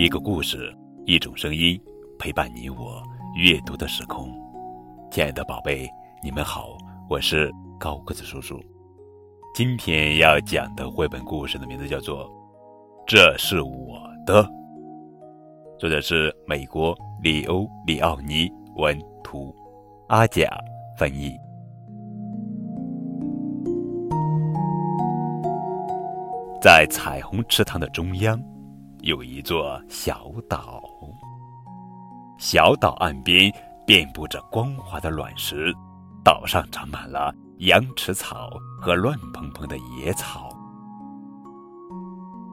一个故事，一种声音，陪伴你我阅读的时空。亲爱的宝贝，你们好，我是高个子叔叔。今天要讲的绘本故事的名字叫做《这是我的》，作者是美国里欧·里奥尼文图，阿甲翻译。在彩虹池塘的中央。有一座小岛，小岛岸边遍布着光滑的卵石，岛上长满了羊齿草和乱蓬蓬的野草。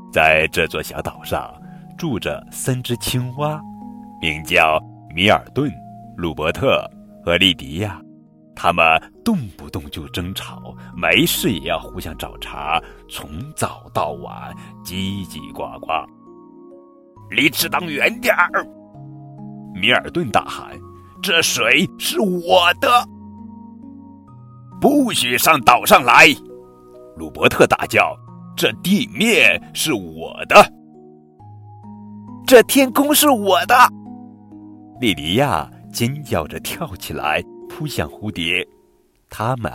在这座小岛上，住着三只青蛙，名叫米尔顿、鲁伯特和莉迪亚。他们动不动就争吵，没事也要互相找茬，从早到晚叽叽呱呱。离池塘远点儿！米尔顿大喊：“这水是我的，不许上岛上来！”鲁伯特大叫：“这地面是我的，这天空是我的！”莉迪亚尖叫着跳起来，扑向蝴蝶。他们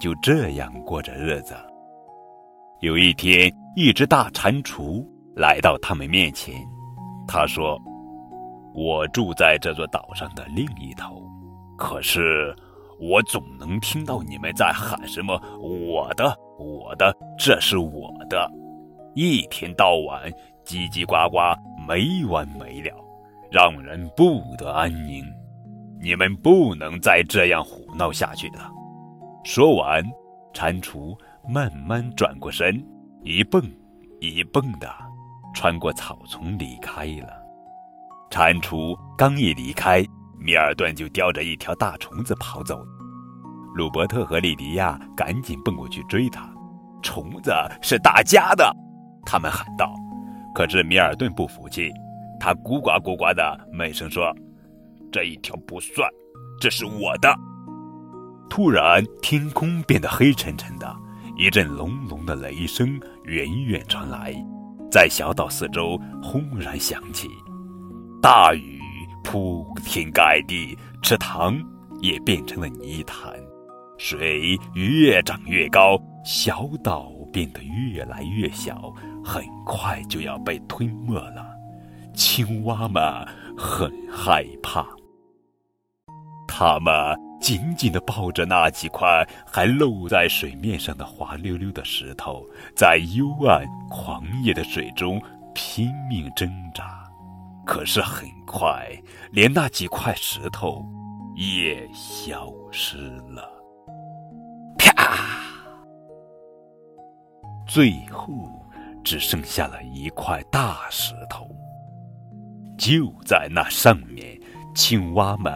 就这样过着日子。有一天，一只大蟾蜍来到他们面前。他说：“我住在这座岛上的另一头，可是我总能听到你们在喊什么‘我的，我的，这是我的’，一天到晚叽叽呱呱，没完没了，让人不得安宁。你们不能再这样胡闹下去了。”说完，蟾蜍慢慢转过身，一蹦一蹦的。穿过草丛离开了，蟾蜍刚一离开，米尔顿就叼着一条大虫子跑走。鲁伯特和莉迪亚赶紧奔过去追他，虫子是大家的，他们喊道。可是米尔顿不服气，他咕呱咕呱的闷声说：“这一条不算，这是我的。”突然，天空变得黑沉沉的，一阵隆隆的雷声远远传来。在小岛四周轰然响起，大雨铺天盖地，池塘也变成了泥潭，水越涨越高，小岛变得越来越小，很快就要被吞没了。青蛙们很害怕，它们。紧紧地抱着那几块还露在水面上的滑溜溜的石头，在幽暗狂野的水中拼命挣扎。可是很快，连那几块石头也消失了。啪！最后只剩下了一块大石头。就在那上面，青蛙们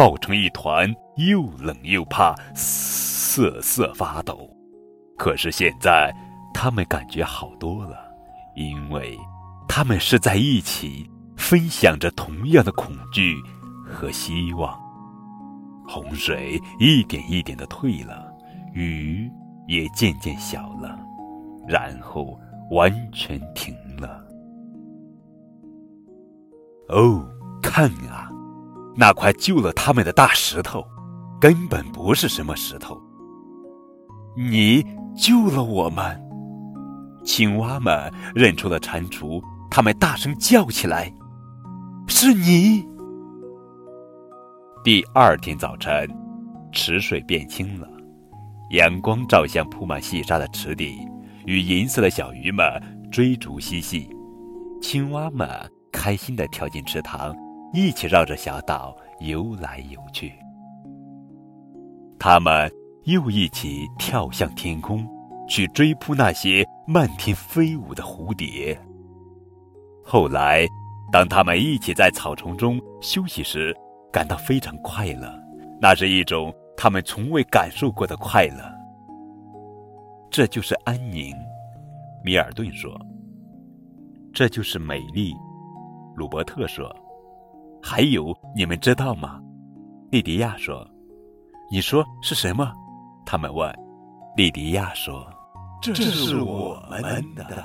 抱成一团。又冷又怕，瑟瑟发抖。可是现在，他们感觉好多了，因为他们是在一起，分享着同样的恐惧和希望。洪水一点一点的退了，雨也渐渐小了，然后完全停了。哦，看啊，那块救了他们的大石头！根本不是什么石头。你救了我们，青蛙们认出了蟾蜍，他们大声叫起来：“是你！”第二天早晨，池水变清了，阳光照向铺满细沙的池底，与银色的小鱼们追逐嬉戏，青蛙们开心地跳进池塘，一起绕着小岛游来游去。他们又一起跳向天空，去追扑那些漫天飞舞的蝴蝶。后来，当他们一起在草丛中休息时，感到非常快乐，那是一种他们从未感受过的快乐。这就是安宁，米尔顿说。这就是美丽，鲁伯特说。还有，你们知道吗？莉迪亚说。你说是什么？他们问。莉迪亚说：“这是我们的。”